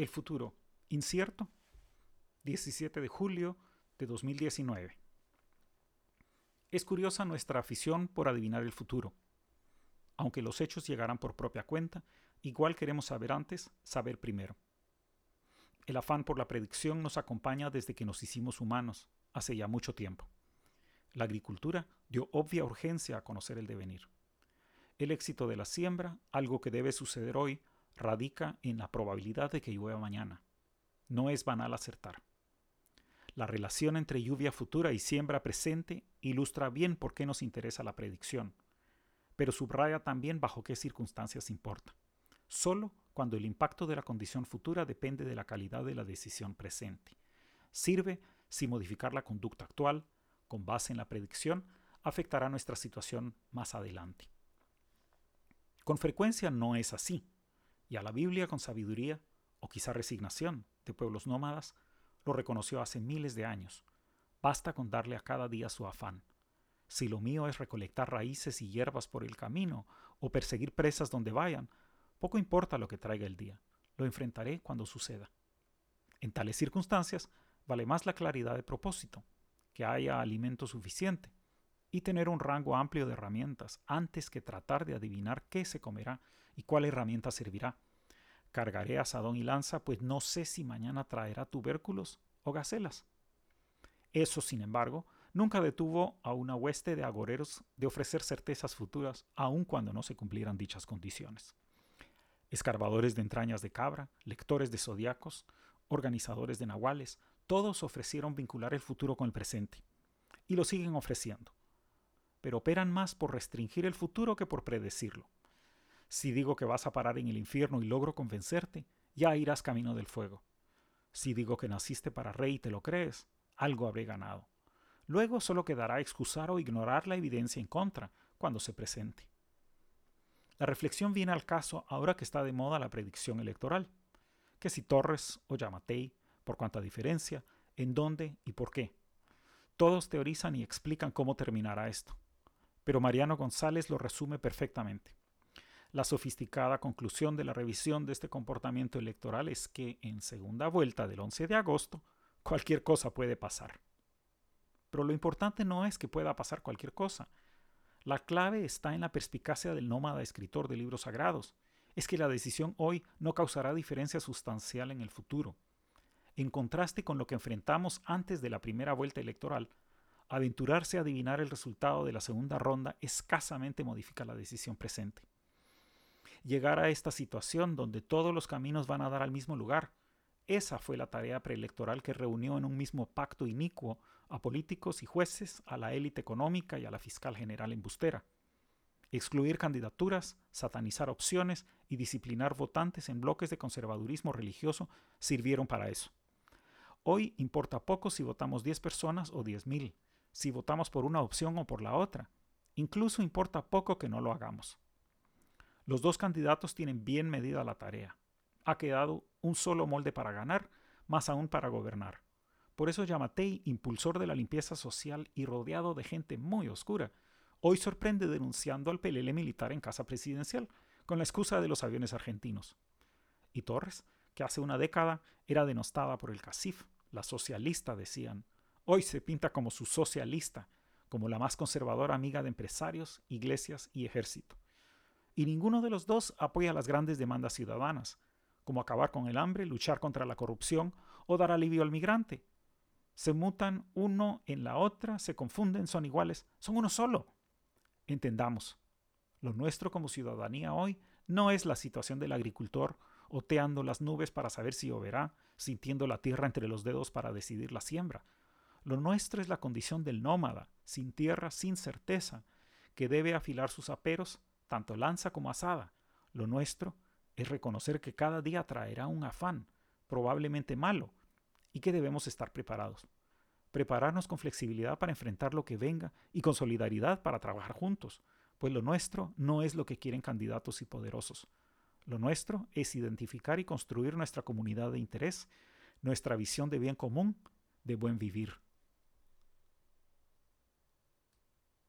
El futuro, incierto. 17 de julio de 2019. Es curiosa nuestra afición por adivinar el futuro. Aunque los hechos llegaran por propia cuenta, igual queremos saber antes, saber primero. El afán por la predicción nos acompaña desde que nos hicimos humanos, hace ya mucho tiempo. La agricultura dio obvia urgencia a conocer el devenir. El éxito de la siembra, algo que debe suceder hoy, radica en la probabilidad de que llueva mañana. No es banal acertar. La relación entre lluvia futura y siembra presente ilustra bien por qué nos interesa la predicción, pero subraya también bajo qué circunstancias importa. Solo cuando el impacto de la condición futura depende de la calidad de la decisión presente. Sirve si modificar la conducta actual, con base en la predicción, afectará nuestra situación más adelante. Con frecuencia no es así, y a la Biblia con sabiduría, o quizá resignación, de pueblos nómadas, lo reconoció hace miles de años. Basta con darle a cada día su afán. Si lo mío es recolectar raíces y hierbas por el camino, o perseguir presas donde vayan, poco importa lo que traiga el día, lo enfrentaré cuando suceda. En tales circunstancias, vale más la claridad de propósito, que haya alimento suficiente, y tener un rango amplio de herramientas antes que tratar de adivinar qué se comerá y cuál herramienta servirá. Cargaré asadón y lanza, pues no sé si mañana traerá tubérculos o gacelas. Eso, sin embargo, nunca detuvo a una hueste de agoreros de ofrecer certezas futuras, aun cuando no se cumplieran dichas condiciones. Escarbadores de entrañas de cabra, lectores de zodiacos, organizadores de nahuales, todos ofrecieron vincular el futuro con el presente. Y lo siguen ofreciendo pero operan más por restringir el futuro que por predecirlo. Si digo que vas a parar en el infierno y logro convencerte, ya irás camino del fuego. Si digo que naciste para rey y te lo crees, algo habré ganado. Luego solo quedará excusar o ignorar la evidencia en contra cuando se presente. La reflexión viene al caso ahora que está de moda la predicción electoral. Que si Torres o Yamatei, por cuánta diferencia, en dónde y por qué. Todos teorizan y explican cómo terminará esto pero Mariano González lo resume perfectamente. La sofisticada conclusión de la revisión de este comportamiento electoral es que en segunda vuelta del 11 de agosto cualquier cosa puede pasar. Pero lo importante no es que pueda pasar cualquier cosa. La clave está en la perspicacia del nómada escritor de libros sagrados. Es que la decisión hoy no causará diferencia sustancial en el futuro. En contraste con lo que enfrentamos antes de la primera vuelta electoral, aventurarse a adivinar el resultado de la segunda ronda escasamente modifica la decisión presente. Llegar a esta situación donde todos los caminos van a dar al mismo lugar, esa fue la tarea preelectoral que reunió en un mismo pacto inicuo a políticos y jueces, a la élite económica y a la fiscal general embustera. Excluir candidaturas, satanizar opciones y disciplinar votantes en bloques de conservadurismo religioso sirvieron para eso. Hoy importa poco si votamos 10 personas o 10.000 si votamos por una opción o por la otra. Incluso importa poco que no lo hagamos. Los dos candidatos tienen bien medida la tarea. Ha quedado un solo molde para ganar, más aún para gobernar. Por eso Yamatei, impulsor de la limpieza social y rodeado de gente muy oscura, hoy sorprende denunciando al pelele militar en casa presidencial, con la excusa de los aviones argentinos. Y Torres, que hace una década era denostada por el CACIF, la socialista, decían, Hoy se pinta como su socialista, como la más conservadora amiga de empresarios, iglesias y ejército. Y ninguno de los dos apoya las grandes demandas ciudadanas, como acabar con el hambre, luchar contra la corrupción o dar alivio al migrante. Se mutan uno en la otra, se confunden, son iguales, son uno solo. Entendamos, lo nuestro como ciudadanía hoy no es la situación del agricultor oteando las nubes para saber si lloverá, sintiendo la tierra entre los dedos para decidir la siembra. Lo nuestro es la condición del nómada, sin tierra, sin certeza, que debe afilar sus aperos, tanto lanza como asada. Lo nuestro es reconocer que cada día traerá un afán, probablemente malo, y que debemos estar preparados. Prepararnos con flexibilidad para enfrentar lo que venga y con solidaridad para trabajar juntos, pues lo nuestro no es lo que quieren candidatos y poderosos. Lo nuestro es identificar y construir nuestra comunidad de interés, nuestra visión de bien común, de buen vivir.